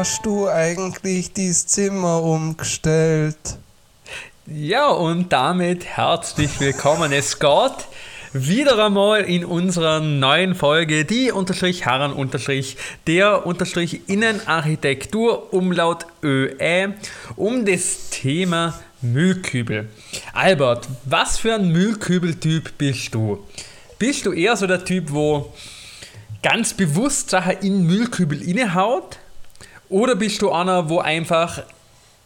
Hast du eigentlich dieses Zimmer umgestellt? Ja, und damit herzlich willkommen. Es geht wieder einmal in unserer neuen Folge, die unterstrich Herren unterstrich der unterstrich Innenarchitektur Umlaut ÖE um das Thema Müllkübel. Albert, was für ein Müllkübeltyp bist du? Bist du eher so der Typ, wo ganz bewusst Sachen in Müllkübel innehaut? Oder bist du einer, wo einfach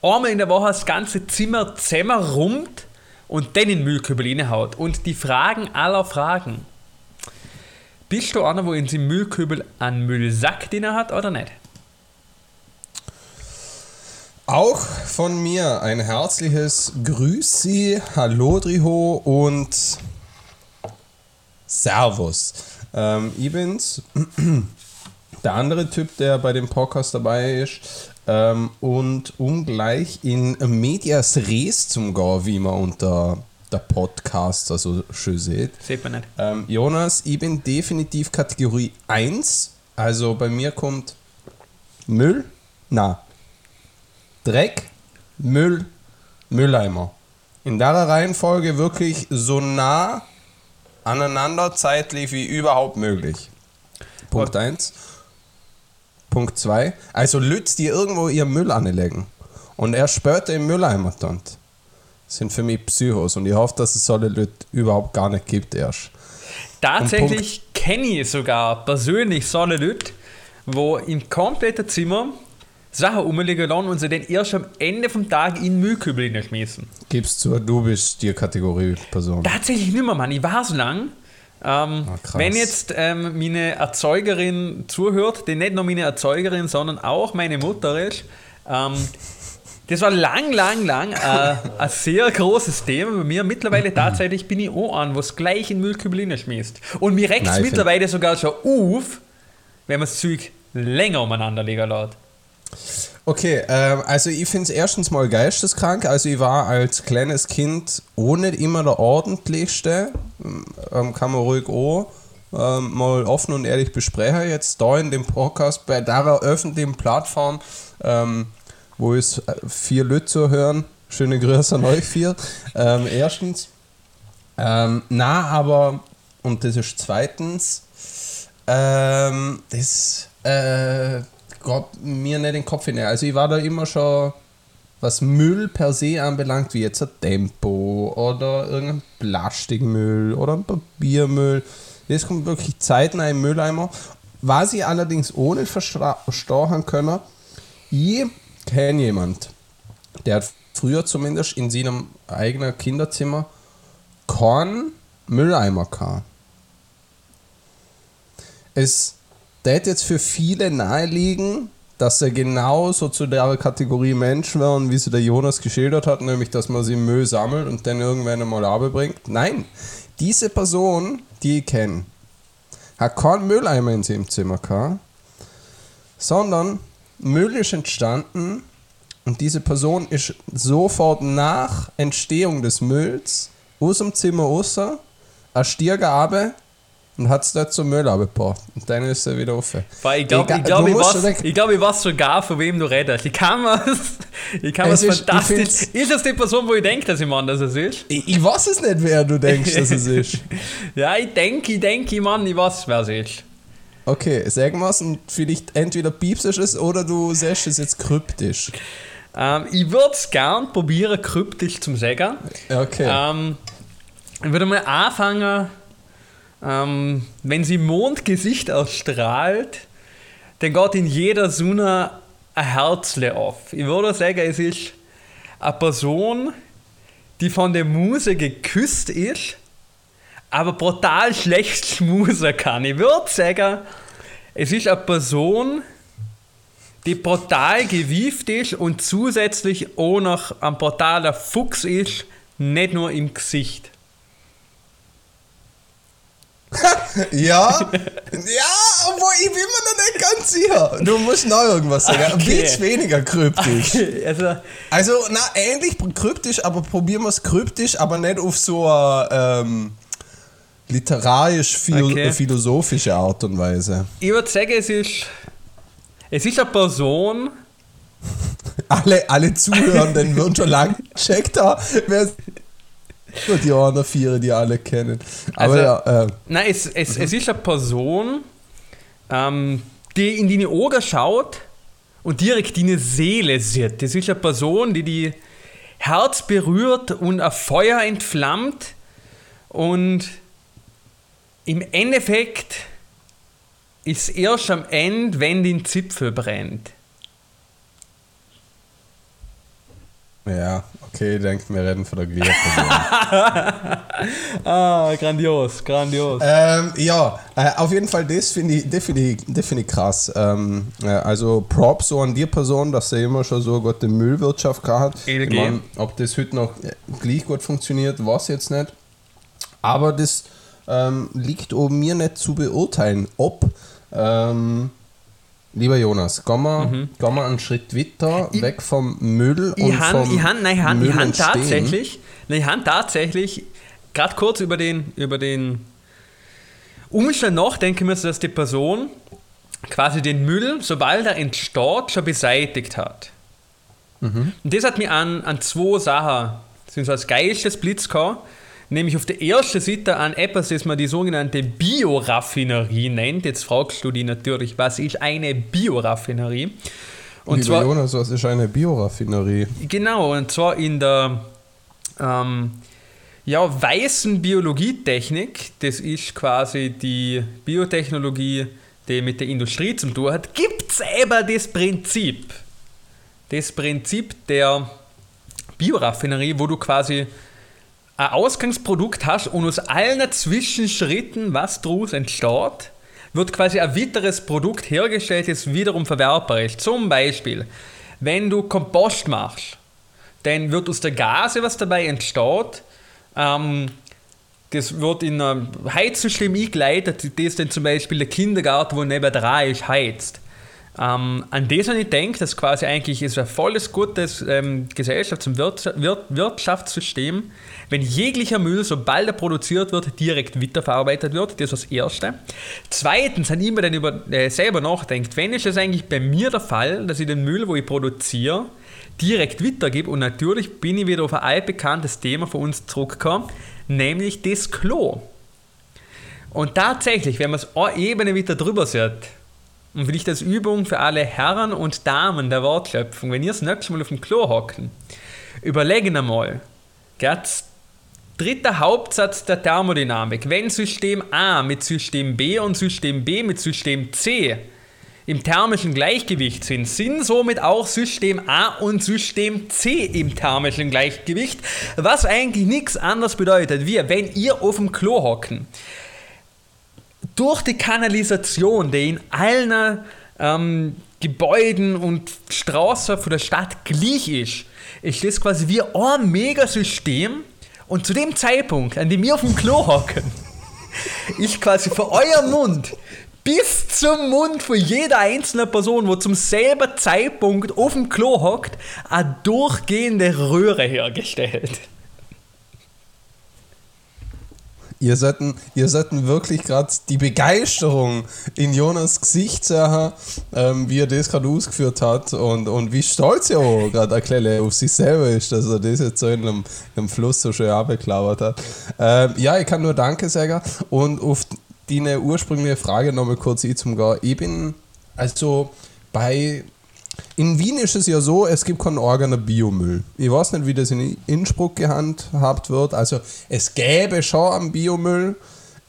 einmal in der Woche das ganze Zimmer zusammenrummt und dann in den Müllkübel reinhaut? Und die Fragen aller Fragen. Bist du einer, wo in seinem Müllkübel einen Müllsack drin hat oder nicht? Auch von mir ein herzliches Grüßi, Hallo Driho und Servus. Ähm, ich bin's, der andere Typ, der bei dem Podcast dabei ist. Ähm, und um gleich in Medias Res zum gehen, wie man unter der Podcast also schön sieht. Sieht man nicht. Ähm, Jonas, ich bin definitiv Kategorie 1. Also bei mir kommt Müll, na, Dreck, Müll, Mülleimer. In der Reihenfolge wirklich so nah aneinander zeitlich wie überhaupt möglich. Punkt 1. Punkt 2. Also Lütz, die irgendwo ihr Müll anlegen und er später im Mülleimer tut, sind für mich Psychos und ich hoffe, dass es solche Leute überhaupt gar nicht gibt erst. Tatsächlich kenne ich sogar persönlich so eine Leute, wo im kompletten Zimmer Sachen rumliegen lassen und sie dann erst am Ende vom Tag in den Müllkübel hineinschmeißen. Gib's zu, du bist die Kategorie Person. Tatsächlich nicht mehr, Mann. Ich war so lang. Ähm, krass. wenn jetzt ähm, meine Erzeugerin zuhört, die nicht nur meine Erzeugerin, sondern auch meine Mutter ist, ähm, das war lang, lang, lang äh, ein sehr großes Thema bei mir. Mittlerweile tatsächlich bin ich auch an, was gleich in Müllkübel hineinschmeißt. Und mir regt es mittlerweile sogar schon auf, wenn man das Zeug länger umeinander legen lässt. Okay, ähm, also ich finde es erstens mal geisteskrank. Also ich war als kleines Kind nicht immer der ordentlichste. Ähm, kann man ruhig auch ähm, mal offen und ehrlich besprechen. Jetzt da in dem Podcast bei der öffentlichen Plattform, ähm, wo es äh, vier Leute zu hören. Schöne Grüße an euch vier. Ähm, erstens. Ähm, na, aber, und das ist zweitens, ähm, das äh, geht mir nicht den Kopf hinein. Also ich war da immer schon, was Müll per se anbelangt, wie jetzt ein Tempo oder irgendein Plastikmüll oder ein Papiermüll. Das kommt wirklich zeitnah im Mülleimer. Was ich allerdings ohne verstehen können, ich kenne jemand, der hat früher zumindest in seinem eigenen Kinderzimmer keinen Mülleimer gehabt. Es tät jetzt für viele naheliegen, dass er genauso zu der Kategorie Mensch war und wie sie der Jonas geschildert hat, nämlich dass man sie Müll sammelt und dann irgendwann einmal abbringt. Nein, diese Person, die ich kenne, hat keinen Mülleimer in seinem Zimmer gehabt, sondern Müll ist entstanden und diese Person ist sofort nach Entstehung des Mülls aus dem Zimmer raus, ein Stierger runter und hat es dort zum Müll abgebracht. Und dann ist er wieder offen. Weil ich glaube, ich, glaub, ich, weiß, ich, glaub, ich weiß sogar, von wem du redest. Ich kann mir ich kann Es ist- fantastisch. find's- Ist das die Person, wo ich denke, dass ich meine, dass es ist? Ich, ich weiß es nicht, wer du denkst, dass es ist. Ja, ich denke, ich denke, ich Mann, ich weiß, wer es ist. Okay, sag mal's und vielleicht entweder piepst du es oder du sagst es jetzt kryptisch. Ähm, ich würde es gern probieren, kryptisch zum sagen. Okay. Ähm, ich würde mal anfangen, ähm, wenn sie Mondgesicht erstrahlt, dann geht in jeder Sonne ein Herzle auf. Ich würde sagen, es ist eine Person, die von der Muse geküsst ist, aber brutal schlecht schmusen kann. Ich würde sagen, es ist eine Person, die brutal gewieft ist und zusätzlich auch noch ein brutaler Fuchs ist, nicht nur im Gesicht. ja, ja, obwohl ich bin mir noch nicht ganz sicher. Du musst noch irgendwas sagen. Ein Okay. bisschen weniger kryptisch. Also, Also, na, ähnlich kryptisch, aber probieren wir es kryptisch, aber nicht auf so eine ähm, literarisch-philosophische Okay. philosophische Art und Weise. ich würde sagen, es ist. Es ist eine Person. Alle, alle Zuhörenden würden schon lange gecheckt haben, wer nur die anderen vier, die alle kennen. Aber Also, ja, äh, Nein, es, es, es ist eine Person, ähm, die in deine Augen schaut und direkt deine Seele sieht. Das ist eine Person, die die Herz berührt und ein Feuer entflammt und im Endeffekt ist erst am Ende, wenn den Zipfel brennt. Ja, okay, denkt, wir reden von der gleichen. Ah, grandios, grandios. ähm, ja, äh, auf jeden Fall, das finde ich, das find ich, das find ich krass. Ähm, äh, also Props so an die Person, dass sie immer schon so eine gute Müllwirtschaft gehabt hat. ELG. Ich mein, ob das heute noch äh, gleich gut funktioniert, weiß ich jetzt nicht. Aber das ähm, liegt mir nicht zu beurteilen, ob. Ähm, lieber Jonas, gehen wir, gehen wir einen Schritt weiter, weg vom Müll und Ich han, vom ich han, nein, ich han, ich Müll han entstehen. tatsächlich, nein, ich han tatsächlich gerade kurz über den, über den Umstand nachdenken müssen, dass die Person quasi den Müll, sobald er entsteht, schon beseitigt hat. Mhm. Und das hat mich an, an zwei Sachen, so als geilstes Blitz gehabt, nämlich auf der ersten Seite an etwas, das man die sogenannte Bioraffinerie nennt. Jetzt fragst du die natürlich, was ist eine Bioraffinerie? Und Lieber zwar Jonas, was ist eine Bioraffinerie? Genau, und zwar in der ähm, ja, weißen Biologietechnik, das ist quasi die Biotechnologie, die mit der Industrie zu tun hat, gibt es eben das Prinzip. Das Prinzip der Bioraffinerie, wo du quasi ein Ausgangsprodukt hast und aus allen Zwischenschritten, was daraus entsteht, wird quasi ein weiteres Produkt hergestellt, das wiederum verwertbar ist. Zum Beispiel, wenn du Kompost machst, dann wird aus der Gase, was dabei entsteht, ähm, das wird in ein Heizsystem eingeleitet, das dann zum Beispiel der Kindergarten, wo nebenan ist, heizt. Ähm, an das habe ich denke, dass quasi eigentlich ist ein volles gutes ähm, Gesellschafts- und Wirtschaft, Wir- Wirtschaftssystem, wenn jeglicher Müll, sobald er produziert wird, direkt weiterverarbeitet wird. Das ist das Erste. Zweitens, habe ich mir dann über, äh, selber nachdenkt, wenn ist es eigentlich bei mir der Fall, dass ich den Müll, wo ich produziere, direkt weitergebe und natürlich bin ich wieder auf ein altbekanntes Thema von uns zurückgekommen, nämlich das Klo. Und tatsächlich, wenn man es eine Ebene wieder drüber sieht, und vielleicht als Übung für alle Herren und Damen der Wortschöpfung, wenn ihr das nächste Mal auf dem Klo hocken, überlegen einmal, ganz dritter Hauptsatz der Thermodynamik, wenn System A mit System B und System B mit System C im thermischen Gleichgewicht sind, sind somit auch System A und System C im thermischen Gleichgewicht, was eigentlich nichts anderes bedeutet, wie wenn ihr auf dem Klo hocken durch die Kanalisation, die in allen ähm, Gebäuden und Straßen von der Stadt gleich ist, ist das quasi wie ein Megasystem. Und zu dem Zeitpunkt, an dem wir auf dem Klo hocken, ist quasi von eurem Mund bis zum Mund von jeder einzelnen Person, wo zum selben Zeitpunkt auf dem Klo hockt, eine durchgehende Röhre hergestellt. Ihr sollten, ihr sollten wirklich gerade die Begeisterung in Jonas Gesicht sehen, ähm, wie er das gerade ausgeführt hat und, und wie stolz er auch gerade erklärt auf sich selber ist, dass er das jetzt so in einem, in einem Fluss so schön abgeklappert hat. Ähm, ja, ich kann nur Danke sagen und auf deine ursprüngliche Frage nochmal kurz einzugehen. Ich bin also bei in Wien ist es ja so, es gibt keinen eigener Biomüll. Ich weiß nicht, wie das in Innsbruck gehandhabt wird. Also es gäbe schon einen Biomüll,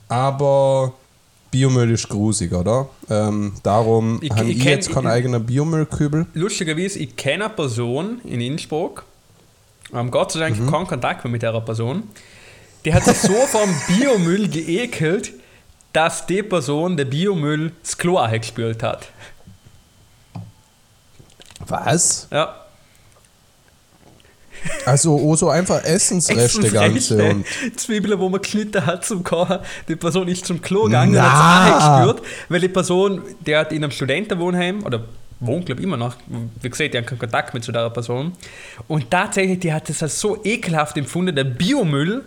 aber Biomüll ist grusig, oder? Ähm, darum Ich- habe ich ich, jetzt keinen eigenen Biomüllkübel. lustigerweise, ich kenne eine Person in Innsbruck, ähm, Gott sei Dank keinen Kontakt mehr mit der Person, die hat sich so vom Biomüll geekelt, dass die Person der Biomüll das Klo gespült hat. Was? Ja. Also oh, so einfach Essensreste ganze und Zwiebeln, wo man geschnitten hat zum Kochen. Die Person ist zum Klo gegangen und hat es gespürt, weil die Person, der hat in einem Studentenwohnheim oder wohnt, glaube ich, immer noch, wie gesagt, die haben keinen Kontakt mit zu der Person. Und tatsächlich, die hat es als so ekelhaft empfunden, der Biomüll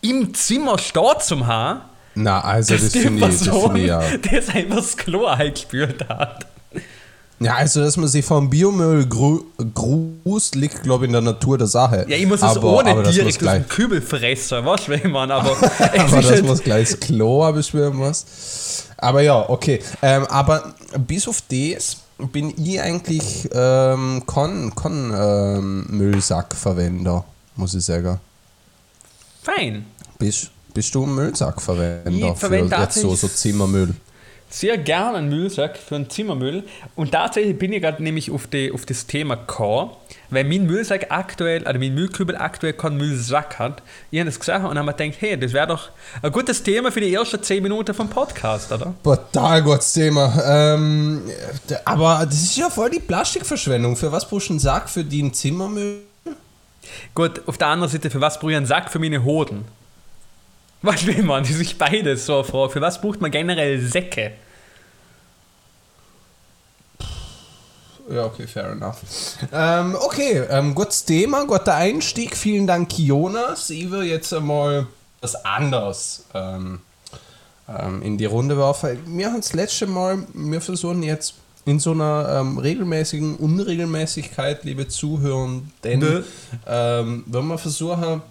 im Zimmer steht zum Haar, na also das die finde ich, das finde ich ja. das einfach das Klo gespürt hat. Ja, also, dass man sich vom Biomüll gru grußt, liegt, glaube ich, in der Natur der Sache. Ja, ich muss es ohne aber direkt aus dem Kübel fressen, weißt du, wenn man, aber. aber das muss gleich das Klo abschwimmen muss. Aber ja, okay. Ähm, aber bis auf das bin ich eigentlich ähm, kein, kein ähm, Müllsackverwender, muss ich sagen. Fein. Bist, bist du ein Müllsackverwender für jetzt so, so Zimmermüll? Sehr gerne einen Müllsack für einen Zimmermüll. Und tatsächlich bin ich gerade nämlich auf, die, auf das Thema gekommen, weil mein Müllsack aktuell, also mein Müllkübel aktuell keinen Müllsack hat. Ich habe das gesagt und habe mir gedacht, hey, das wäre doch ein gutes Thema für die ersten 10 Minuten vom Podcast, oder? Total gutes Thema. Ähm, aber das ist ja voll die Plastikverschwendung. Für was brauchst du einen Sack für den Zimmermüll? Gut, auf der anderen Seite, für was brauche ich einen Sack für meine Hoden? Was will man? Das ist beides so Frage. Für was braucht man generell Säcke? Ja, okay, fair enough. Ähm, okay, ähm, gutes Thema, guter Einstieg. Vielen Dank, Jonas. Ich will jetzt einmal was anderes ähm, ähm, in die Runde werfen. Wir haben das letzte Mal, wir versuchen jetzt in so einer ähm, regelmäßigen Unregelmäßigkeit, liebe Zuhörer, denn ähm, wenn wir versuchen,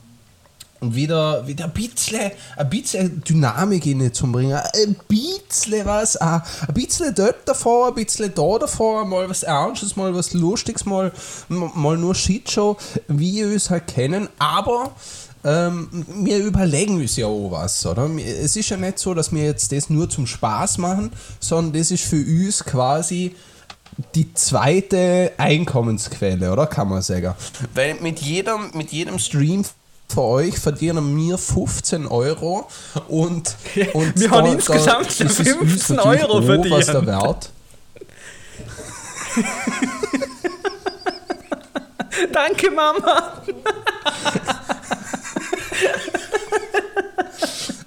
und wieder, wieder ein bisschen, ein bisschen Dynamik in zu bringen. Ein bisschen was, ein bisschen dort davor, ein bisschen da davor, mal was Ernstes, mal was Lustiges, mal, mal nur Shitshow, wie ihr es halt kennen. Aber ähm, wir überlegen uns ja auch was, oder? Es ist ja nicht so, dass wir jetzt das nur zum Spaß machen, sondern das ist für uns quasi die zweite Einkommensquelle, oder? Kann man sagen. Weil mit jedem, mit jedem Stream für euch verdienen wir 15 Euro und, und wir da, haben insgesamt 15 Euro verdient. Was der Wert. Danke, Mama.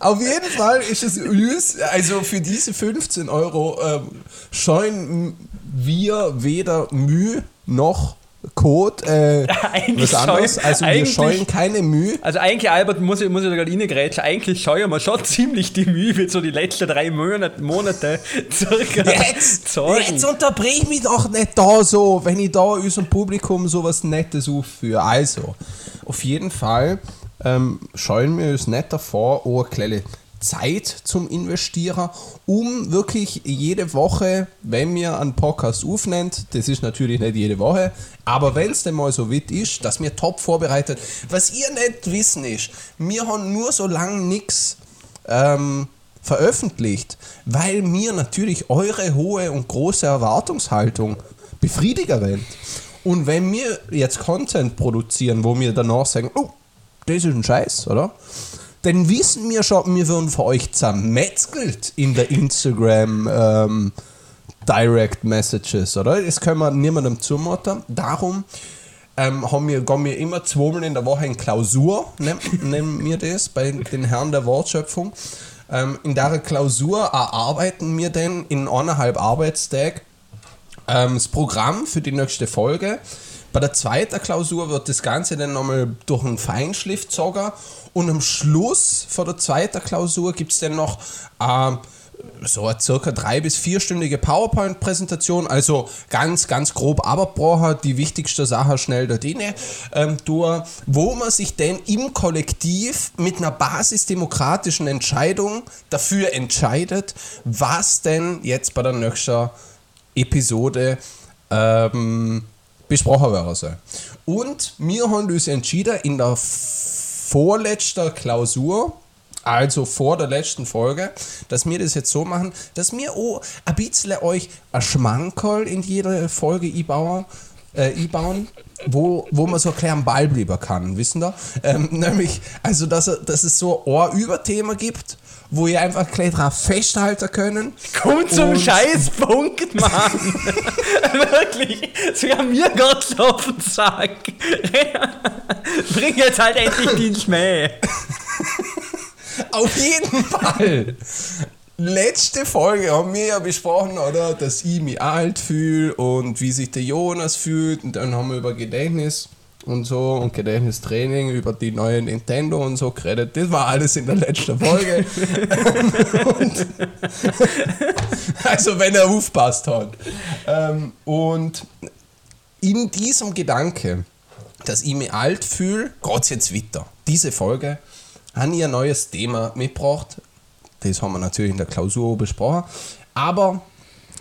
Auf jeden Fall ist es uns, also für diese 15 Euro ähm, scheuen wir weder Mühe noch Code, äh, was anderes. Scheu, also wir scheuen keine Mühe. Also eigentlich, Albert, muss ich, muss ich da gerade reingrätschen, eigentlich scheuen wir schon ziemlich die Mühe für so die letzten drei Monate, Monate circa. Jetzt, jetzt unterbrich mich doch nicht da so, wenn ich da unserem Publikum sowas Nettes aufführe. Also, auf jeden Fall ähm, scheuen wir uns nicht davor, eine kleine Zeit zum Investieren, um wirklich jede Woche, wenn mir einen Podcast aufnimmt, das ist natürlich nicht jede Woche, aber wenn es denn mal so weit ist, dass mir top vorbereitet, was ihr nicht wissen ist, wir haben nur so lange nichts ähm, veröffentlicht, weil mir natürlich eure hohe und große Erwartungshaltung befriedigen wollen. Und wenn wir jetzt Content produzieren, wo wir danach sagen, oh, das ist ein Scheiß, oder? Dann wissen wir schon, wir würden für euch zermetzelt in der Instagram ähm, Direct Messages, oder? Das können wir niemandem zumuten. Darum ähm, haben wir, gehen wir immer zweimal in der Woche in Klausur, nennen, nennen wir das, bei den Herren der Wortschöpfung. Ähm, in der Klausur erarbeiten wir dann in eineinhalb Arbeitstagen ähm, das Programm für die nächste Folge. Bei der zweiten Klausur wird das Ganze dann nochmal durch einen Feinschliff gezogen und am Schluss von der zweiten Klausur gibt es dann noch äh, so eine circa drei- bis vierstündige PowerPoint-Präsentation, also ganz, ganz grob abgebrochen, die wichtigste Sache schnell da drin, ähm, durch, wo man sich denn im Kollektiv mit einer basisdemokratischen Entscheidung dafür entscheidet, was denn jetzt bei der nächsten Episode ähm, besprochen werden soll. Und wir haben uns entschieden, in der vorletzter Klausur, also vor der letzten Folge, dass wir das jetzt so machen, dass wir auch ein bisschen euch ein Schmankerl in jede Folge einbauen, äh, einbauen wo, wo man so ein am Ball bleiben kann, wissen da? Ähm, nämlich, also dass, dass es so ein Überthema gibt, wo ihr einfach gleich drauf festhalten können. Komm zum Scheißpunkt, Mann! Wirklich, sogar mir Gott auf den Sack. Bring jetzt halt endlich den Schmäh. Auf jeden Fall. Letzte Folge haben wir ja besprochen, oder, dass ich mich alt fühle und wie sich der Jonas fühlt. Und dann haben wir über Gedächtnis und so und Gedächtnistraining über die neue Nintendo und so geredet. Das war alles in der letzten Folge. und, also wenn er aufpasst hat. Ähm, und in diesem Gedanke, dass ich mich alt fühle, geht jetzt weiter. Diese Folge habe ich ein neues Thema mitgebracht. Das haben wir natürlich in der Klausur besprochen. Aber,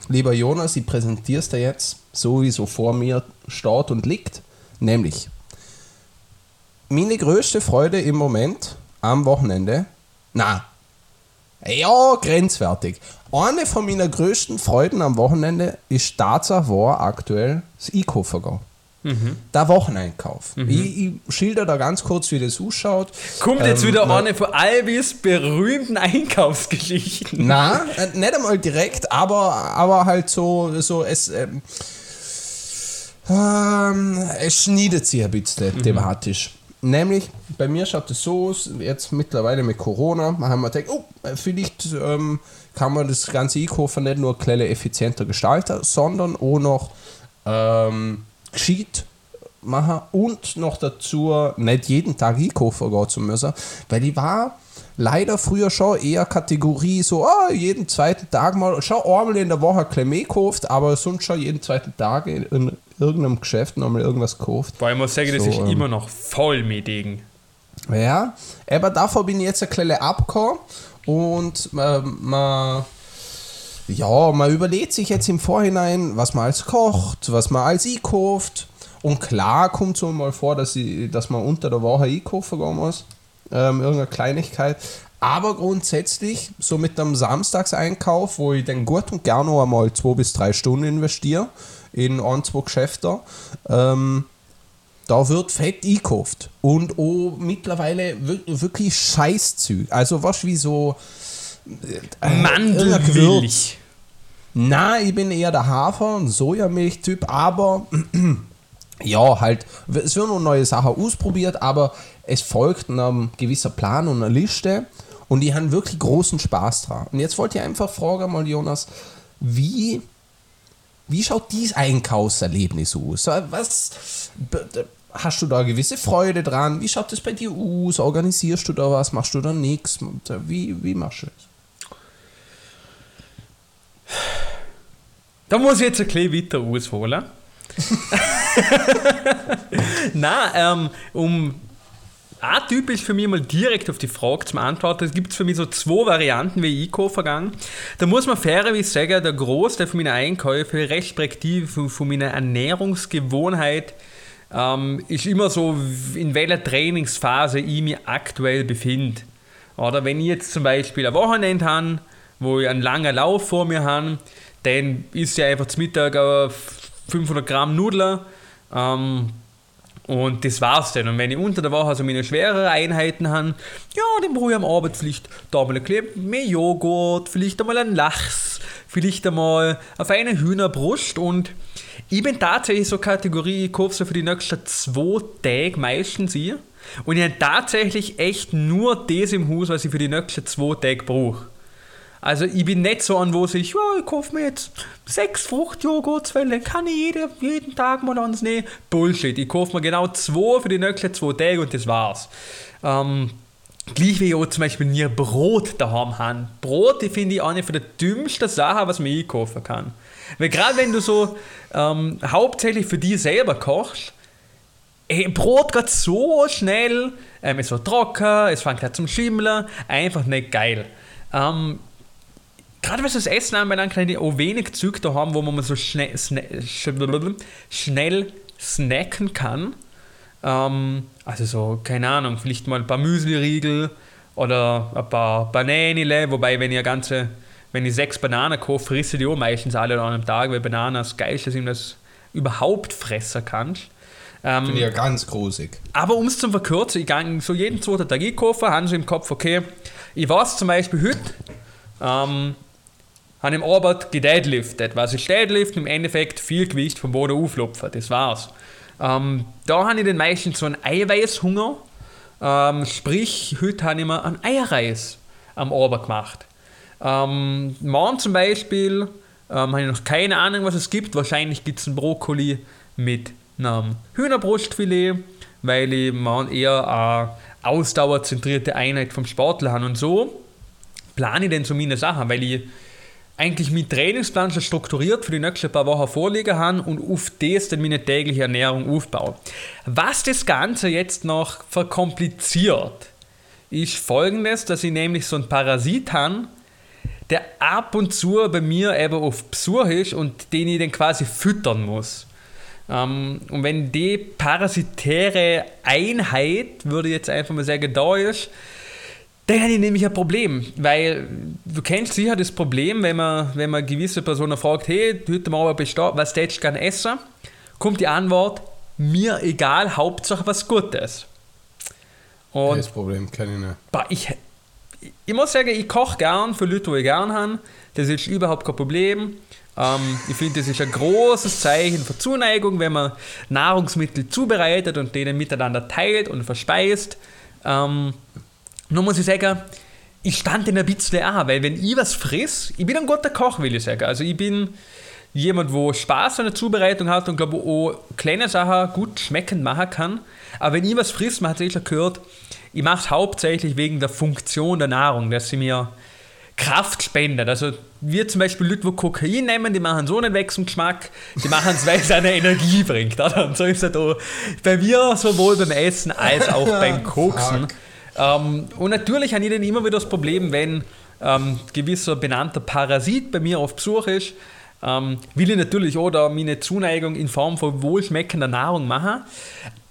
lieber Jonas, ich präsentiere es dir jetzt, so wie so vor mir steht und liegt. Nämlich, meine größte Freude im Moment am Wochenende, na, ja, grenzwertig. Eine von meiner größten Freuden am Wochenende ist Tatsache war aktuell das Einkaufen. Mhm. Der Wocheneinkauf. Mhm. Ich, ich schilder da ganz kurz, wie das ausschaut. Kommt jetzt ähm, wieder na, eine von Albis berühmten Einkaufsgeschichten. Na, äh, nicht einmal direkt, aber, aber halt so, so es, ähm, ähm, es schneidet sich ein bisschen mhm. thematisch. Nämlich, bei mir schaut es so aus, jetzt mittlerweile mit Corona, haben wir gedacht, oh, vielleicht ähm, kann man das ganze Einkaufen nicht nur ein effizienter gestalten, sondern auch noch ähm, gescheit machen und noch dazu nicht jeden Tag einkaufen gehen zu müssen, weil ich war leider früher schon eher Kategorie so, oh, jeden zweiten Tag mal, schon einmal in der Woche ein Klemé gekauft, aber sonst schon jeden zweiten Tag in, in irgendeinem Geschäft nochmal irgendwas gekauft. Weil ich muss sagen, so, das ist ähm, immer noch voll mit Ding. Ja, aber davor bin ich jetzt ein kleines abgekommen und ähm, man, ja, man überlegt sich jetzt im Vorhinein, was man als kocht, was man als einkauft. Und klar kommt es so mal vor, dass, ich, dass man unter der Woche einkaufen gehen muss. Ähm, irgendeine Kleinigkeit. Aber grundsätzlich, so mit einem Samstagseinkauf, wo ich dann gut und gerne noch einmal zwei bis drei Stunden investiere in ein, zwei Geschäfte, ähm, da wird fett eingekauft. Und auch mittlerweile wirklich Scheißzeug. Also was wie so. Äh, Mandelmilch. Na, ich bin eher der Hafer- und Sojamilch-Typ, aber ja, halt, es werden noch neue Sachen ausprobiert, aber es folgt ein gewisser Plan und eine Liste und die haben wirklich großen Spaß dran. Und jetzt wollte ich einfach fragen, mal Jonas, wie, wie schaut dieses Einkaufserlebnis aus? Was hast du da gewisse Freude dran? Wie schaut das bei dir aus? Organisierst du da was? Machst du da nichts? Wie, wie machst du das? Da muss ich jetzt ein bisschen weiter ausholen. Nein, ähm, um atypisch für mich mal direkt auf die Frage zu beantworten. Es gibt für mich so zwei Varianten, wie ich einkaufen gehe. Da muss man fairerweise sagen, der Großteil von meinen Einkäufen, respektive von meiner Ernährungsgewohnheit, ähm, ist immer so, in welcher Trainingsphase ich mich aktuell befinde. Oder wenn ich jetzt zum Beispiel ein Wochenende habe, wo ich einen langen Lauf vor mir habe, dann ist ja einfach zum Mittag 500 Gramm Nudeln. Ähm, und das war's dann. Und wenn ich unter der Woche so meine schwereren Einheiten habe, ja, dann brauche ich am Abend vielleicht da mal ein bisschen mehr Joghurt, vielleicht einmal einen Lachs, vielleicht einmal eine feine Hühnerbrust. Und ich bin tatsächlich so Kategorie, ich kaufe so für die nächsten zwei Tage meistens hier. Und ich habe tatsächlich echt nur das im Haus, was ich für die nächsten zwei Tage brauche. Also ich bin nicht so an, wo sich, ja, ich kaufe mir jetzt sechs Fruchtjoghurts, weil dann kann ich jede, jeden Tag mal eins nehmen. Bullshit, ich kaufe mir genau zwei für die nächsten zwei Tage und das war's. Ähm, gleich wie ich auch zum Beispiel nie Brot daheim habe. Brot, die finde ich eine von der dümmsten Sachen, was man einkaufen kann. Weil gerade wenn du so ähm, hauptsächlich für dich selber kochst, ey, Brot geht so schnell, ähm, es wird trocken, es fängt an zum Schimmeln, einfach nicht geil. Ähm, gerade was das Essen anbelangt, kann ich auch wenig Zeug da haben, wo man so schnell, schnell snacken kann. Ähm, also so, keine Ahnung, vielleicht mal ein paar Müsli-Riegel oder ein paar Bananile, wobei wenn ihr ganze, wenn ich sechs Bananen kaufe, frisse die auch meistens alle an einem Tag, weil Bananen das Geilste sind, das überhaupt fressen kannst. Ähm, Finde ich ja ganz großig. Aber um es zu verkürzen, ich gehe so jeden zweiten Tag einkaufen, habe so im Kopf, okay, ich weiß zum Beispiel heute, ähm, habe im Arbeit gedeadliftet. Was ist Deadlift? Im Endeffekt viel Gewicht vom Boden auflupfen, das war's. Ähm, da habe ich den meisten so einen Eiweißhunger. Ähm, sprich, heute habe ich mir einen Eierreis am Abend gemacht. Ähm, morgen zum Beispiel ähm, habe ich noch keine Ahnung, was es gibt. Wahrscheinlich gibt es einen Brokkoli mit einem Hühnerbrustfilet, weil ich man eher eine ausdauerzentrierte Einheit vom Sportler habe. Und so plane ich dann so meine Sachen, weil ich eigentlich mit Trainingsplan schon strukturiert für die nächsten paar Wochen vorliegen habe und auf das dann meine tägliche Ernährung aufbaue. Was das Ganze jetzt noch verkompliziert, ist folgendes, dass ich nämlich so einen Parasit habe, der ab und zu bei mir eben auf Besuch ist und den ich dann quasi füttern muss. Ähm, und wenn die parasitäre Einheit, würde ich jetzt einfach mal sagen, da ist, dann habe ich nämlich ein Problem, weil du kennst sicher das Problem, wenn man, wenn man gewisse Personen fragt, hey, heute mal besteht, was tätest du gerne essen? Kommt die Antwort, mir egal, Hauptsache was Gutes. Und das Problem kenne ich nicht. Ich, ich muss sagen, ich koche gern für Leute, die ich gern habe. Das ist überhaupt kein Problem. Ähm, ich finde, das ist ein großes Zeichen für Zuneigung, wenn man Nahrungsmittel zubereitet und denen miteinander teilt und verspeist. Ähm, nur muss ich sagen, ich stand in ein bisschen an, weil wenn ich was friss, ich bin ein guter Koch, will ich sagen. Also ich bin jemand, wo Spaß an der Zubereitung hat und glaube auch kleine Sachen gut schmeckend machen kann. Aber wenn ich was friss, man hat es schon gehört, ich mache es hauptsächlich wegen der Funktion der Nahrung, dass sie mir Kraft spendet. Also wir zum Beispiel Leute, die Kokain nehmen, die machen so einen Wechselgeschmack, die machen es, weil es eine Energie bringt. Oder? Und so ist es auch bei mir sowohl beim Essen als auch beim Koksen. Ähm, und natürlich habe ich dann immer wieder das Problem, wenn ähm, gewisser benannter Parasit bei mir auf Besuch ist, ähm, will ich natürlich auch da meine Zuneigung in Form von wohlschmeckender Nahrung machen.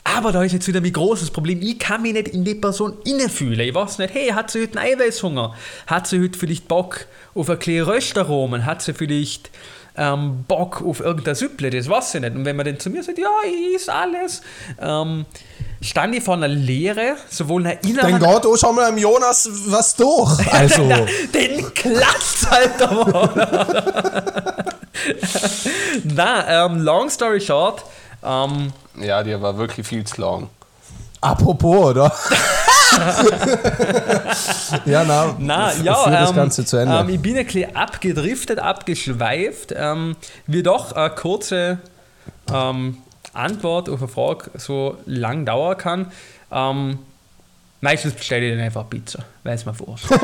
Aber da ist jetzt wieder mein großes Problem. Ich kann mich nicht in die Person innenfühlen. Ich weiß nicht, hey, hat sie heute einen Eiweißhunger? Hat sie heute vielleicht Bock auf ein kleines Röstaromen? Hat sie vielleicht ähm, Bock auf irgendein Süpple? Das weiß ich nicht. Und wenn man dann zu mir sagt, ja, ich is alles, ähm, stand ich vor einer Leere, sowohl nach inneren... Dann geht auch schon mal am Jonas was durch. Also. den Klatsch, Alter. Na, ähm, long story short, ähm, ja, die war wirklich viel zu lang. Apropos, oder? ja, na, na ja, ähm, das Ganze zu Ende. Ähm, ich bin ein bisschen abgedriftet, abgeschweift. Ähm, wie doch eine kurze ähm, Antwort auf eine Frage so lang dauern kann. Ähm, Meistens bestelle ich dann einfach Pizza, es mir vorstellt.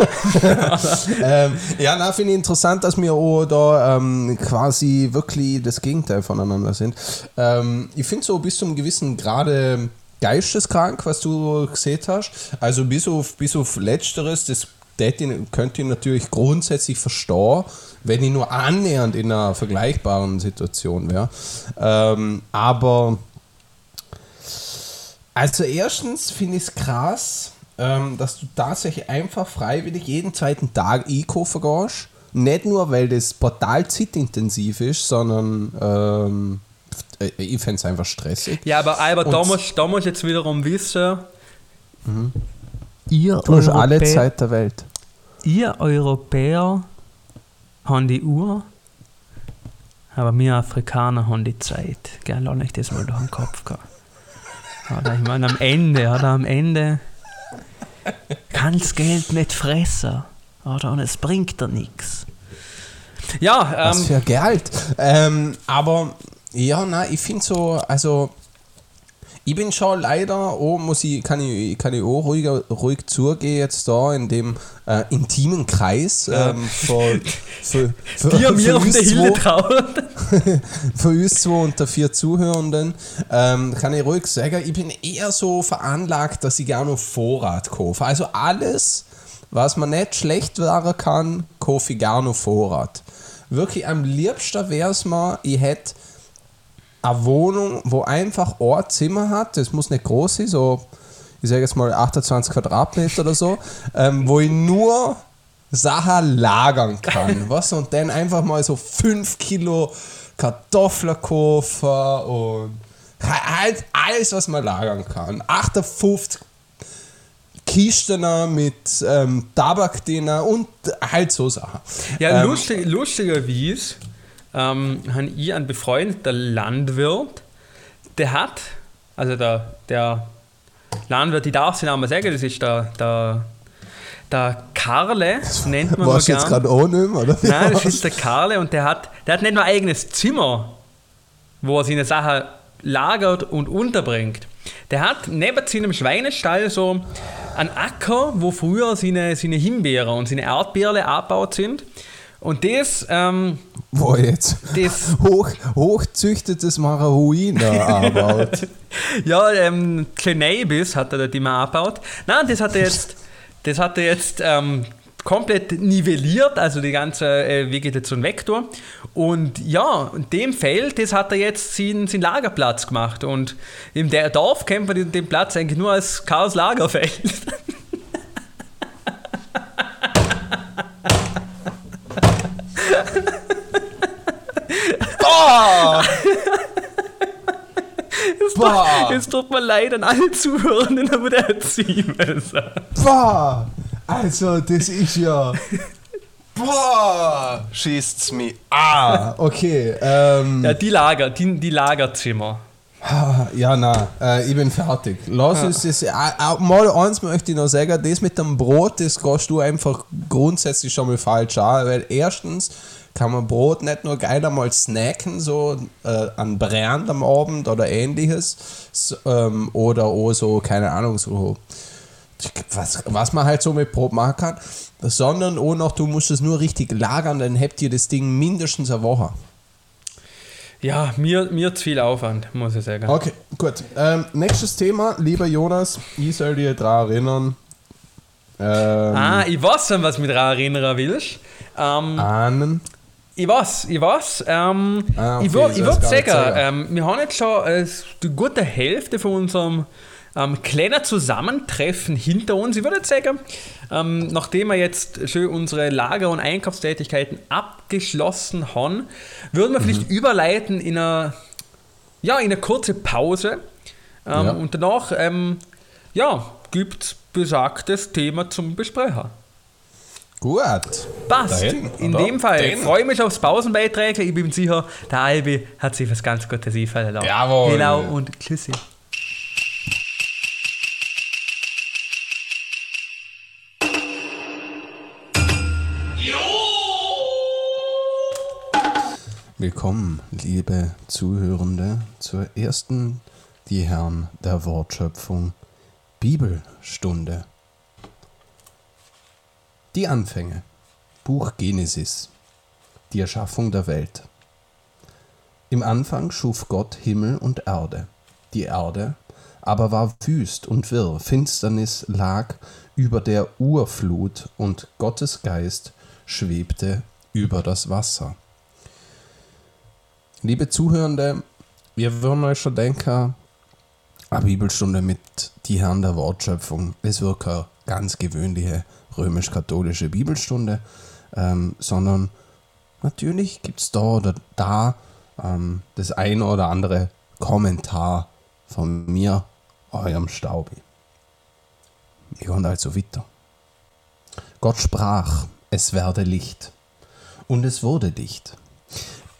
ähm, ja, na, finde ich interessant, dass wir auch da ähm, quasi wirklich das Gegenteil voneinander sind. Ähm, ich finde so bis zu einem gewissen Grade geisteskrank, was du gesehen hast. Also bis auf, bis auf Letzteres, das könnte ich natürlich grundsätzlich verstehen, wenn ich nur annähernd in einer vergleichbaren Situation wäre. Ähm, aber also erstens finde ich es krass, ähm, dass du tatsächlich einfach freiwillig jeden zweiten Tag einkaufen gehst. Nicht nur, weil das portal zeitintensiv ist, sondern ähm, ich fände es einfach stressig. Ja, aber Albert, da musst, da musst jetzt wiederum wissen, mhm. Ihr du hast alle Zeit der Welt. Ihr Europäer haben die Uhr, aber wir Afrikaner haben die Zeit. Gerne lass ich das mal durch den Kopf. Oder ich meine, am Ende, oder am Ende kannst Geld nicht fressen. Oder? Und es bringt dir nichts. Ja, ähm, Was für Geld. Ähm, aber ja, nein, ich finde so, also ich bin schon leider, oh, muss ich, kann ich, kann ich auch ruhig, ruhig zugehen jetzt da in dem äh, intimen Kreis ähm, für, für, für, für, mir der Hilde für uns zwei und der vier Zuhörenden ähm, kann ich ruhig sagen, ich bin eher so veranlagt, dass ich gerne Vorrat kaufe. Also alles, was man nicht schlecht werden kann, kaufe ich gerne Vorrat. Wirklich am liebsten wäre es mal, ich hätte eine Wohnung, wo einfach ein Zimmer hat, das muss nicht groß sein, so ich sage jetzt mal 28 Quadratmeter oder so, ähm, wo ich nur Sachen lagern kann. was? Und dann einfach mal so 5 Kilo Kartoffeln kaufen und halt alles, was man lagern kann. 58 Kisten mit ähm, Tabak drin und halt so Sachen. Ja, ähm, lustig, lustigerweise ähm, habe ich einen befreundeten Landwirt, der hat, also der, der Landwirt, ich darf den Namen sagen, das ist der, der, der Karle, nennt man Warst du jetzt gerade auch nicht oder? Nein, das ist der Karle und der hat, der hat nicht nur ein eigenes Zimmer, wo er seine Sachen lagert und unterbringt. Der hat neben seinem Schweinestall so einen Acker, wo früher seine, seine Himbeere und seine Erdbeerle abgebaut sind. Und das, ähm, Wo jetzt? das Hoch, hochzüchtetes Marihuana anbaut. ja, ähm, Cannabis hat er dort immer abgebaut. Nein, das hat er jetzt, das hat er jetzt ähm, komplett nivelliert, also die ganze äh, Vegetation Vektor. Und ja, in dem Feld, das hat er jetzt seinen, seinen Lagerplatz gemacht. Und im Dorf kennt man den, Platz eigentlich nur als Chaos Lagerfeld. Boah! Boah! Es tut mir leid an alle Zuhörenden, aber der hat müssen. Boah! Also, das ist ja. Boah! Schießt's mir. Ah! Okay, ähm. Ja, die Lager, die, die Lagerzimmer. Ah, Ja, na, äh, ich bin fertig. Lass uns das. Äh, äh, mal eins möchte ich noch sagen: Das mit dem Brot, das gehst du einfach grundsätzlich schon mal falsch an. Weil erstens kann man Brot nicht nur geil einmal snacken, so äh, an Brand am Abend oder ähnliches. S ähm, oder auch so, keine Ahnung, so. Was, was man halt so mit Brot machen kann. Sondern auch noch, du musst es nur richtig lagern, dann habt ihr das Ding mindestens eine Woche. Ja, mir, mir zu viel Aufwand, muss ich sagen. Okay, gut. Ähm, nächstes Thema, lieber Jonas, ich soll dir daran erinnern. Ähm, Ah, ich weiß, an was mich daran erinnern willst. Ähm, Ahnen. Ich weiß, ich weiß. Ähm, Ah, okay, ich würde ich würd sagen, sagen. ähm, wir haben jetzt schon äh, die gute Hälfte von unserem ähm, kleinen Zusammentreffen hinter uns. Ich würde sagen, ähm, nachdem wir jetzt schön unsere Lager- und Einkaufstätigkeiten abgeschlossen haben, würden wir Mhm. vielleicht überleiten in eine, ja, in eine kurze Pause. Ähm, Ja. Und danach ähm, ja, gibt es besagtes Thema zum Besprechen. Gut. Passt. Dahin, In dem Fall Dahin. freue ich mich aufs Pausenbeiträge. Ich bin sicher, der Albi hat sich was ganz Gutes einfallen lassen. Jawohl. Genau und tschüssi. Willkommen, liebe Zuhörende, zur ersten, die Herren der Wortschöpfung, Bibelstunde. Die Anfänge. Buch Genesis. Die Erschaffung der Welt. Im Anfang schuf Gott Himmel und Erde. Die Erde aber war wüst und wirr, Finsternis lag über der Urflut und Gottes Geist schwebte über das Wasser. Liebe Zuhörende, wir würden euch schon denken, eine Bibelstunde mit die Herren der Wortschöpfung wirklich eine ganz gewöhnliche römisch-katholische Bibelstunde, ähm, sondern natürlich gibt es da oder da ähm, das eine oder andere Kommentar von mir, eurem Staubi. Wir gehen also weiter. Gott sprach, es werde Licht. Und es wurde Licht.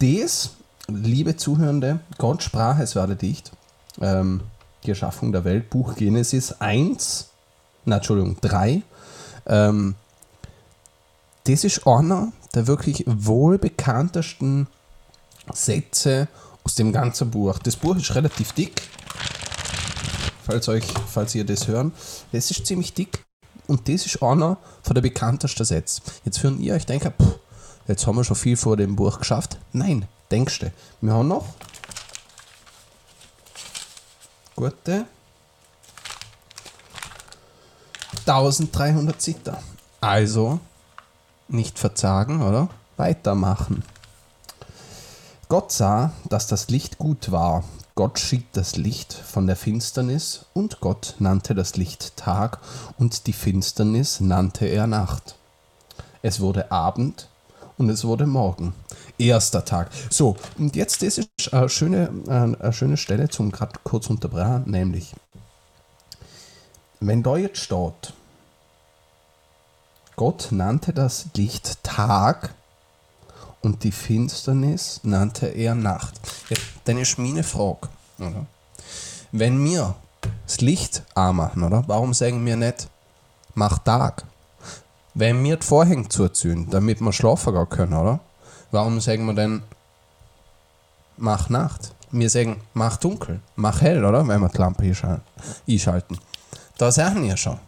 Das, liebe Zuhörende, Gott sprach, es werde Licht. Ähm, die Erschaffung der Welt, Buch Genesis 1, na, Entschuldigung, 3. Ähm, das ist einer der wirklich wohl bekanntesten Sätze aus dem ganzen Buch. Das Buch ist relativ dick, falls, euch, falls ihr das hören. Das ist ziemlich dick und das ist einer von der bekanntesten Sätze. Jetzt hören ihr euch denken, pff, jetzt haben wir schon viel vor dem Buch geschafft. Nein, denkst du. Wir haben noch gute 1300 Ziter. Also nicht verzagen, oder? Weitermachen. Gott sah, dass das Licht gut war. Gott schied das Licht von der Finsternis und Gott nannte das Licht Tag und die Finsternis nannte er Nacht. Es wurde Abend und es wurde Morgen. Erster Tag. So, und jetzt ist eine schöne, äh, eine schöne Stelle zum gerade kurz unterbrechen, nämlich, wenn da jetzt steht, Gott nannte das Licht Tag und die Finsternis nannte er Nacht. Ja, dann ist meine Frage, oder? Wenn wir das Licht anmachen, oder? Warum sagen wir nicht, mach Tag? Wenn wir die Vorhänge zuziehen, damit wir schlafen gehen können, oder? Warum sagen wir denn, mach Nacht? wir sagen, mach dunkel, mach hell, oder? Wenn wir die Lampe einschalten. Da sagen wir schon.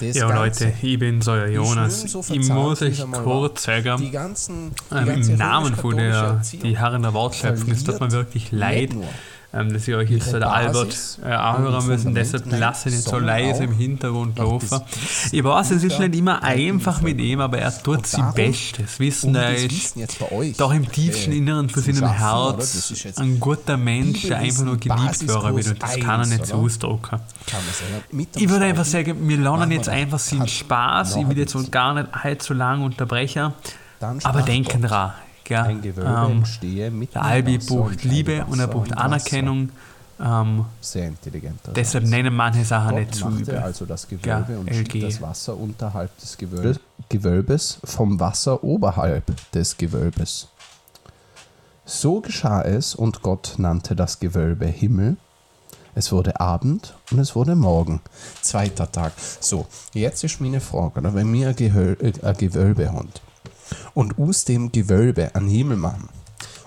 Das ja, Ganze. Leute, ich bin euer Jonas. So ich muss euch kurz sagen, die ganzen, die ähm, im Namen von der die Herren der Wortschöpfung, es tut mir wirklich leid. Nur ähm, dass ich euch jetzt der Albert äh, anhören müssen, deshalb lasse ich nicht so leise im Hintergrund laufen. Ich weiß, es ist nicht immer einfach mit ihm, aber er tut sein Bestes. Wissen, er ist doch im tiefsten Inneren von seinem Herz. Ein guter Mensch, der einfach nur geliebt werden will und das kann er nicht so ausdrücken. Ich würde einfach sagen, wir lernen jetzt einfach seinen Spaß. Ich will jetzt gar nicht allzu lange unterbrechen, aber denken dran, Gell? Ein Gewölbe ähm, entstehe mit der Albi bucht Liebe und er bucht Anerkennung. Ähm, Sehr intelligent. Deshalb nennen manche Sachen Gott nicht zu übel. also das Gewölbe ja, und LG. das Wasser unterhalb des Gewölbes, Gewölbes vom Wasser oberhalb des Gewölbes. So geschah es und Gott nannte das Gewölbe Himmel. Es wurde Abend und es wurde Morgen. Zweiter Tag. So, jetzt ist meine Frage, wenn wir ein, Gewölbe haben, und aus dem Gewölbe einen Himmel machen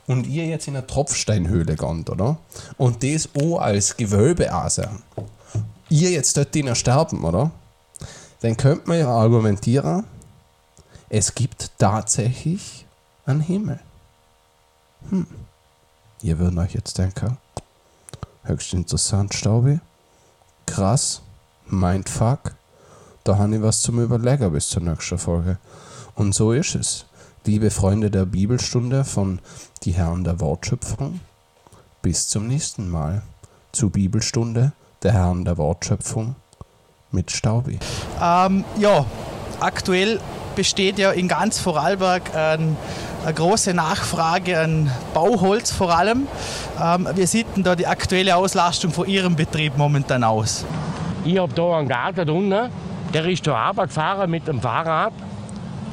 und ihr jetzt in eine Tropfsteinhöhle geht, oder? Und das auch als Gewölbe ansehen, ihr jetzt dort drinnen sterben, oder? Dann könnte man ja argumentieren, es gibt tatsächlich einen Himmel. Hm. Ihr würdet euch jetzt denken, höchst interessant, Staubi. Krass, Mindfuck. Da habe ich was zum Überlegen bis zur nächsten Folge. Und so ist es. Liebe Freunde der Bibelstunde von Die Herren der Wortschöpfung, bis zum nächsten Mal zur Bibelstunde der Herren der Wortschöpfung mit Staubi. Ähm, ja, aktuell besteht ja in ganz Vorarlberg ein, eine große Nachfrage an Bauholz vor allem. Ähm, wie sieht denn da die aktuelle Auslastung von Ihrem Betrieb momentan aus? Ich habe da einen Garten unten, der ist zur Arbeit gefahren mit dem Fahrrad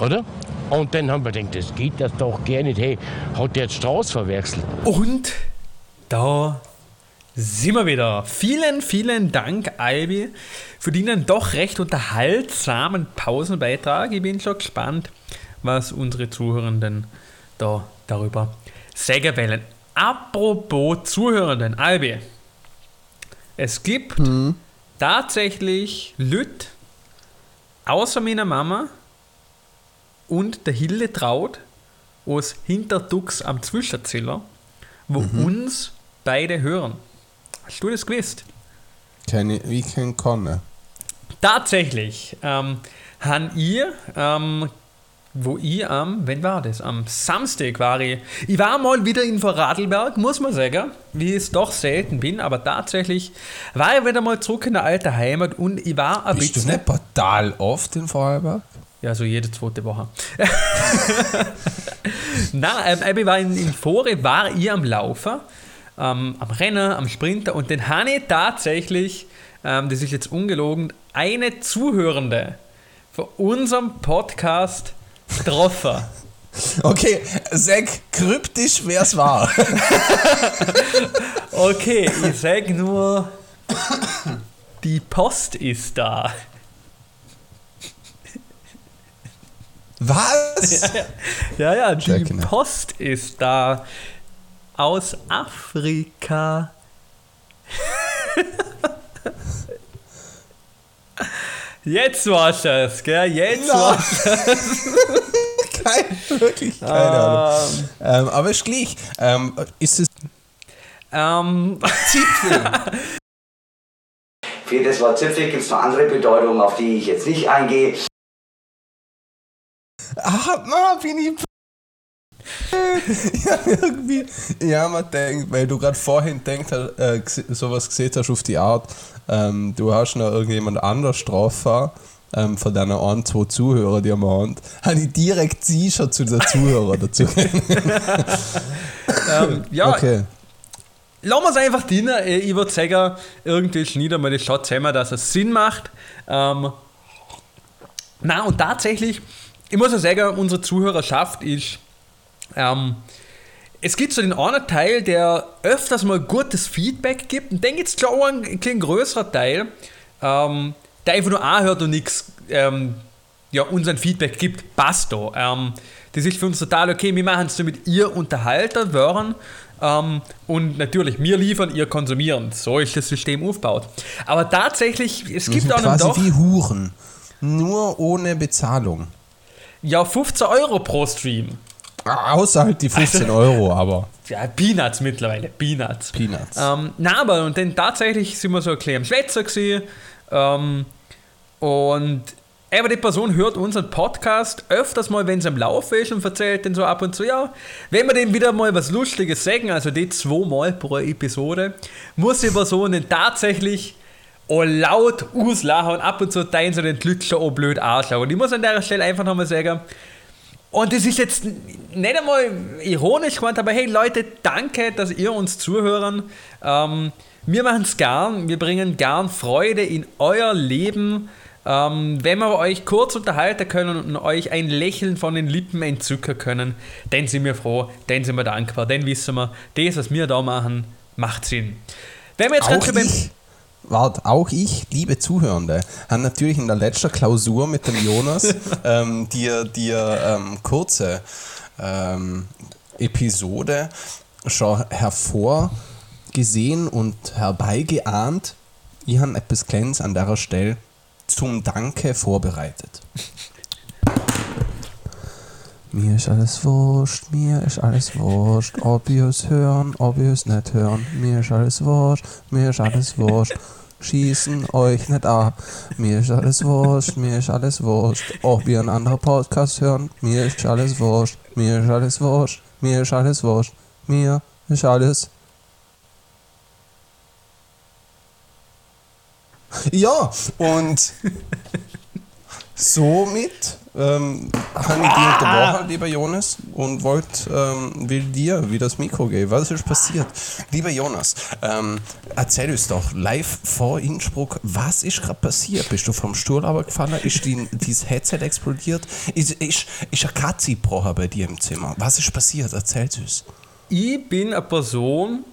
oder? Und dann haben wir gedacht, das geht das doch gar nicht. Hey, hat der jetzt Straße verwechselt? Und da sind wir wieder. Vielen, vielen Dank, Albi, für den doch recht unterhaltsamen Pausenbeitrag. Ich bin schon gespannt, was unsere Zuhörenden da darüber sagen wollen. Apropos Zuhörenden, Albi. Es gibt mhm. tatsächlich Lüt außer meiner Mama, und der Hille Traut aus Hinterdux am Zwischerzähler, wo mhm. uns beide hören. Hast du das gewusst? Keine, wie kein Konne. Tatsächlich ähm, haben ihr, ähm, wo ich am, wenn war das? Am Samstag war ich. Ich war mal wieder in Vorarlberg, muss man sagen, wie ich es doch selten bin, aber tatsächlich war ich wieder mal zurück in der alten Heimat und ich war ein Bist bisschen. Bist du nicht total oft in Vorarlberg? Ja, so jede zweite Woche. Nein, ähm, ich war in, in Fore, war ich am Laufen, ähm, am Rennen, am Sprinter und den habe ich tatsächlich, ähm, das ist jetzt ungelogen, eine Zuhörende von unserem Podcast getroffen. Okay, sag kryptisch, wer es war. okay, ich sag nur, die Post ist da. Was? Ja, ja, ja die genau. Post ist da aus Afrika. Jetzt war's es, gell? Jetzt no. war's es. Kein, wirklich, keine Ahnung. Um, ähm, aber ist gleich. Ähm, ist es. Ähm. Zipfel. Für das Wort Zipfel gibt es noch andere Bedeutungen, auf die ich jetzt nicht eingehe. Ah, na, bin ich. ja, irgendwie. Ja, man denkt, weil du gerade vorhin denkt, äh, sowas gesehen hast auf die Art, ähm, du hast noch irgendjemand anders drauf ähm, von deinen ein, zwei Zuhörer, die wir haben, habe ich direkt sie schon zu den Zuhörern dazu. ähm, ja, okay. Lassen wir es einfach drin. Ich würde sagen, irgendwie schneiden wir das schon zusammen, dass es Sinn macht. Ähm, na und tatsächlich ich muss ja sagen, unsere Zuhörerschaft ist. Ähm, es gibt so den einen Teil, der öfters mal gutes Feedback gibt, und dann gibt es klar einen, einen größeren Teil, ähm, der einfach nur anhört und nichts ähm, ja, unseren Feedback gibt. Passt da. Ähm, das ist für uns total okay. Wir machen es damit ihr Unterhalter wären. Ähm, und natürlich, wir liefern, ihr konsumieren. So ist das System aufgebaut. Aber tatsächlich, es gibt auch noch quasi doch, wie Huren. Nur ohne Bezahlung. Ja 15 Euro pro Stream. Außer halt die 15 Euro, aber Ja, Peanuts mittlerweile, Peanuts. Peanuts. Ähm, na, aber und dann tatsächlich sind wir so ein am Schwätzer gewesen. Ähm, und aber die Person hört unseren Podcast öfters mal, wenn es am Laufen ist und erzählt dann so ab und zu, ja, wenn wir dem wieder mal was Lustiges sagen, also die zweimal pro Episode, muss die Person dann tatsächlich auch laut auslachen und ab und zu teilen sie den Glückscher auch blöd anschauen. Und ich muss an der Stelle einfach nochmal sagen, und das ist jetzt nicht einmal ironisch gemeint, aber hey Leute, danke, dass ihr uns zuhören. Ähm, wir machen es gern, wir bringen gern Freude in euer Leben. Ähm, wenn wir euch kurz unterhalten können und euch ein Lächeln von den Lippen entzücken können, dann sind wir froh, dann sind wir dankbar, dann wissen wir, das, was wir da machen, macht Sinn. Wenn wir jetzt auch ganz schön beim- wart, auch ich, liebe Zuhörende, habe natürlich in der letzten Klausur mit dem Jonas ähm, dir, dir ähm, kurze ähm, Episode schon hervorgesehen und herbeigeahnt. Ich habe etwas Kleines an der Stelle zum Danke vorbereitet. Mir ist alles wurscht, mir ist alles wurscht, ob ihr es hören, ob ihr es nicht hören. Mir ist alles wurscht, mir ist alles wurscht. Schießen euch nicht ab. Mir ist alles wurscht, mir ist alles wurscht. Ob ihr einen anderen Podcast hören, mir ist alles wurscht, mir ist alles wurscht, mir ist alles wurscht. Mir ist alles. Ja, und somit ähm, habe ich dich unterbrochen, lieber Jonas, und wollte ähm, will dir wie das Mikro geben. Was ist passiert? Lieber Jonas, ähm, erzähl uns doch live vor Innsbruck, was ist gerade passiert? Bist du vom Stuhl runtergefallen? Ist dein, dieses Headset explodiert? Ist, ist, ist eine Katze gebrochen bei dir im Zimmer? Was ist passiert? Erzähl uns. ich bin eine Person,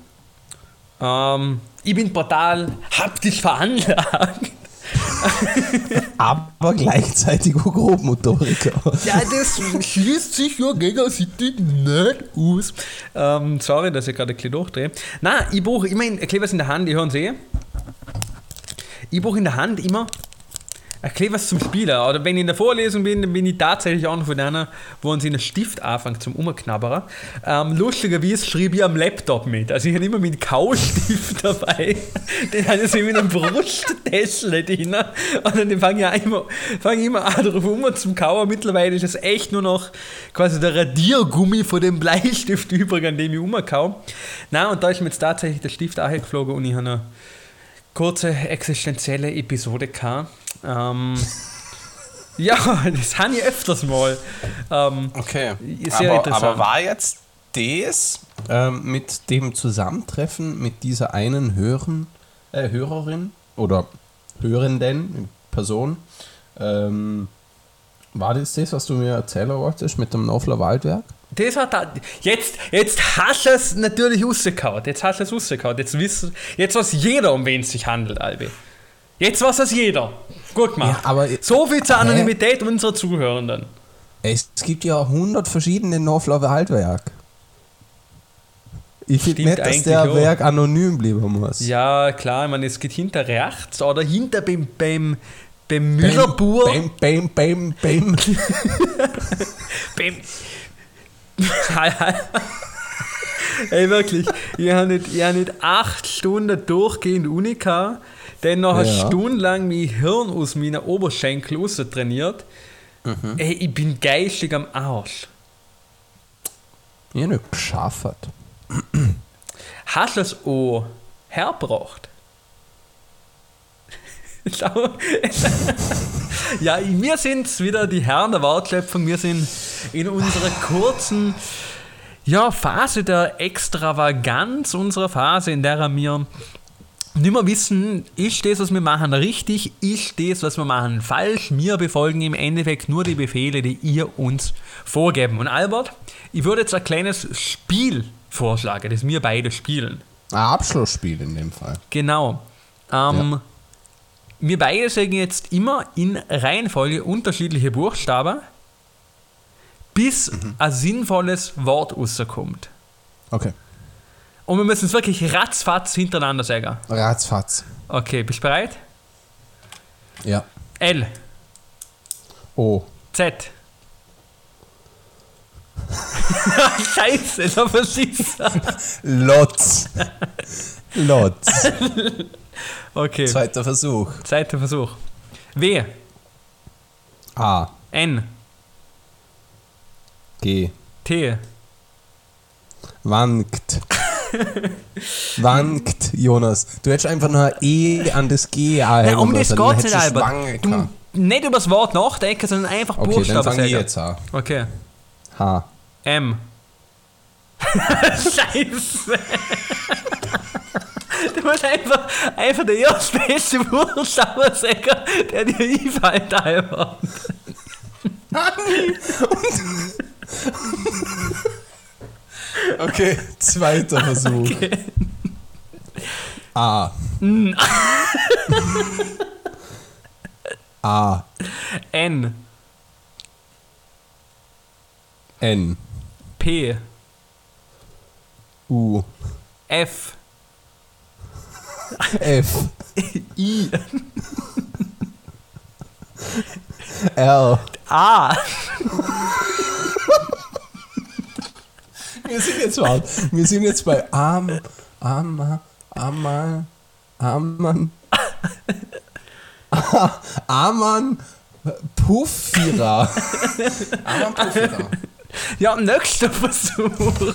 ähm, ich bin brutal haptisch veranlagt. Aber gleichzeitig auch Grobmotoriker. Ja, das schließt sich ja gegenseitig nicht aus. Ähm, sorry, dass ich gerade ein bisschen durchdrehe. Nein, ich brauche immer ein bisschen was in der Hand, ich höre sehe. Ich brauche in der Hand immer bisschen was zum Spielen. Oder wenn ich in der Vorlesung bin, dann bin ich tatsächlich auch noch von einer, wo uns in einen Stift anfängt zum Umknabbern. Ähm, lustigerweise schreibe ich am Laptop mit. Also ich habe immer meinen Kaustift dabei. Den habe ich so in einem Brusttäschchen drin. Und dann fange ich, immer, fange ich immer an drauf um zum Kauen. Mittlerweile ist es echt nur noch quasi der Radiergummi von dem Bleistift übrig, an dem ich umkau. Na und da ist mir jetzt tatsächlich der Stift auch geflogen und ich habe kurze existenzielle Episode gehabt. Ähm, ja, das habe ich öfters mal. Ähm, Okay. Sehr aber, interessant. aber war jetzt das ähm, mit dem Zusammentreffen mit dieser einen Hören, äh, Hörerin oder Hörenden Person, ähm, war das das, was du mir erzählen wolltest mit dem Nofler Waldwerk? Das hat da, jetzt, jetzt hast du es natürlich rausgehauen. Jetzt hast du es rausgehauen. Jetzt, wissen, jetzt weiß jeder, um wen es sich handelt, Albi. Jetzt weiß es jeder. Gut gemacht. Ja, aber- so viel zur Hä? Anonymität unserer Zuhörenden. Es gibt ja 100 verschiedene Nofler Waldwerk. Ich finde nicht, dass der auch. Werk anonym bleiben muss. Ja, klar, ich meine, es geht hinter rechts oder hinter beim, beim, beim Müllerbur. Bam, bam, bam, bam. Bäm. Ey, wirklich. Ich habe nicht, ich hab nicht acht Stunden durchgehend Uni gehabt, dann noch Ja. stundenlang mein Hirn aus meinen Oberschenkel raus trainiert. Mhm. Ey, ich bin geistig am Arsch. Ich habe nicht geschafft. Hast du es auch hergebracht? Ja, wir sind wieder die Herren der Wortschöpfung. Wir sind in unserer kurzen ja, Phase der Extravaganz, unserer Phase, in der wir nicht mehr wissen, ist das, was wir machen, richtig, ist das, was wir machen, falsch. Wir befolgen im Endeffekt nur die Befehle, die ihr uns vorgeben. Und Albert, ich würde jetzt ein kleines Spiel vorschlagen, das wir beide spielen. Ein Abschlussspiel in dem Fall. Genau. Ähm, Wir beide sagen jetzt immer in Reihenfolge unterschiedliche Buchstaben, bis ein sinnvolles Wort rauskommt. Okay. Und wir müssen es wirklich ratzfatz hintereinander sagen. Ratzfatz. Okay, bist du bereit? Ja. L, O. Z. Scheiße, da verschießt Lotz. Lotz. Okay, Zweiter Versuch. zweiter Versuch. W, A. N, G. T, Wankt. Wankt, Jonas. Du hättest einfach nur ein E an das G Nein, um das müssen, dann geht's nicht, Albert. Du, über das Wort nachdenken, sondern einfach Okay, dann Buchstaben fange ich jetzt an. Okay. H. M. Scheiße. Du musst einfach, einfach der erste beste sagen, der dir einfällt, Albert. Okay, zweiter Versuch. A. A. N, N. P, U. F, F. I, R. A. Wir sind jetzt mal, wir sind jetzt bei Am, Ama, Amal, Amann, Amann, Puffira. Amann Puffira. Ja, nächster Versuch.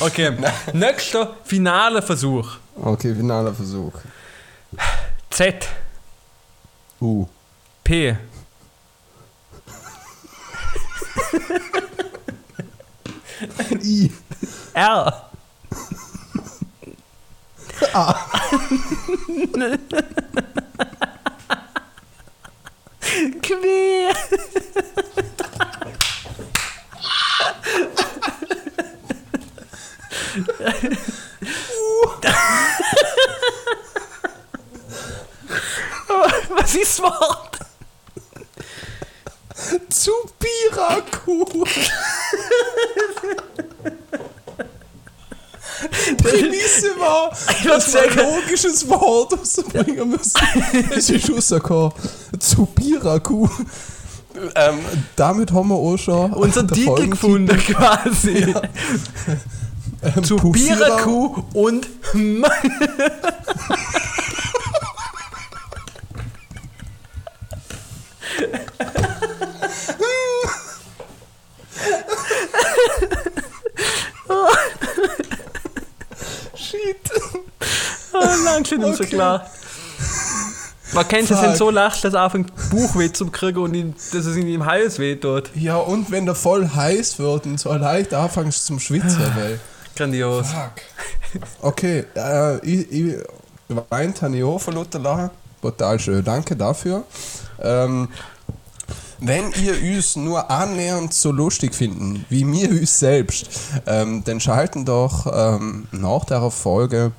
Okay, nächster finaler Versuch. Okay, finaler Versuch. Z, U. P, I. R. Quer. Das Wort? Zubiraku. Prämisse war, dass wir ein logisches Wort rausbringen müssen. Es ist rausgekommen. Zubiraku. Ähm, damit haben wir auch schon Unser Titel gefunden quasi. ähm, Zu. Biraku und Schon nicht so Okay. klar. Man kennt es, Fuck. so lacht, dass er anfängt Buchweh zu kriegen und ihm, dass es in ihm Hals weh tut. Ja, und wenn der voll heiß wird und so leicht anfängst zum Schwitzen, weil. Grandios. Fuck. Okay, äh, ich, ich weint habe ich auch von Luther lachen. Total schön, danke dafür. Ähm, wenn ihr uns nur annähernd so lustig finden, wie wir uns selbst, ähm, dann schalten doch ähm, nach der Folge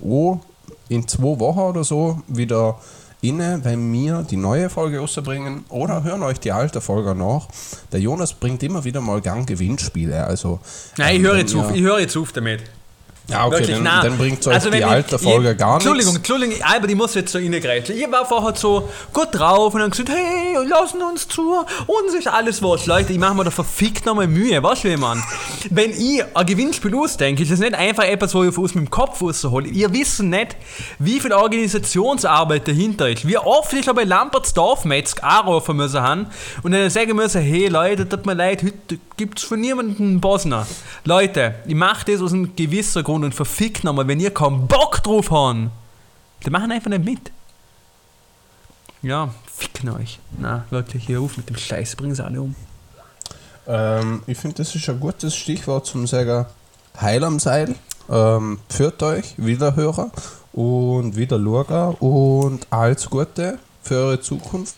oh, in zwei Wochen oder so wieder inne, wenn wir die neue Folge rausbringen oder hören euch die alte Folge nach. Der Jonas bringt immer wieder mal gern Gewinnspiele. Also, Nein, ich ähm, höre wenn jetzt auf. Ich höre jetzt auf damit. Ja, okay, Wirklich, dann, nein. dann bringt euch Also die wenn alte ich- Folge ich, gar nichts. Entschuldigung, Entschuldigung, Albert, ich muss jetzt so reingreifen. Ich war vorher so gut drauf und dann gesagt, hey, lassen uns zu, uns ist alles was. Leute, ich mache mir da verfickt nochmal Mühe, weißt du, wie man? Wenn ich ein Gewinnspiel ausdenke, ist das nicht einfach etwas, wo ich aus meinem Kopf raushole. Ihr wisst nicht, wie viel Organisationsarbeit dahinter ist. Wie oft ich bei Lamperts Dorfmetzg anrufen müssen haben und dann sagen müssen, hey Leute, tut mir leid, heute gibt es von niemandem einen Bosner. Leute, ich mache das aus einem gewissen Grund und verfickt nochmal, wenn ihr keinen Bock drauf habt, dann machen einfach nicht mit. Ja, ficken euch. Na, wirklich, hier auf mit dem Scheiß, bringen sie alle um. Ähm, ich finde, das ist ein gutes Stichwort zum sagen, Heil am Seil. Ähm, führt euch, Wiederhörer und Wiederlurger und alles Gute für eure Zukunft.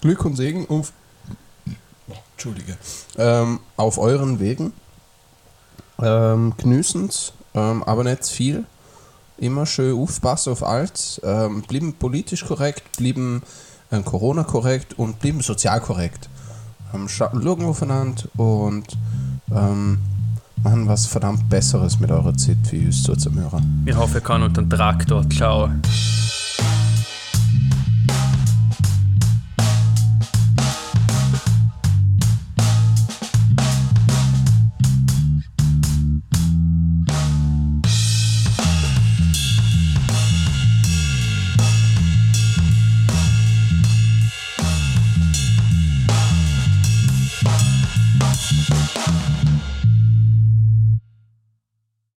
Glück und Segen auf, Entschuldige, ähm, auf euren Wegen. Ähm, Genießen's, ähm, aber nicht zu viel. Immer schön aufpassen auf alles. Ähm, blieben politisch korrekt, blieben äh, Corona korrekt und blieben sozial korrekt ähm, scha- schauen aufeinander und ähm, machen was verdammt Besseres mit eurer Zeit, wie just so zum Hören. Ich hoffe, ich kann unter den Traktor schauen.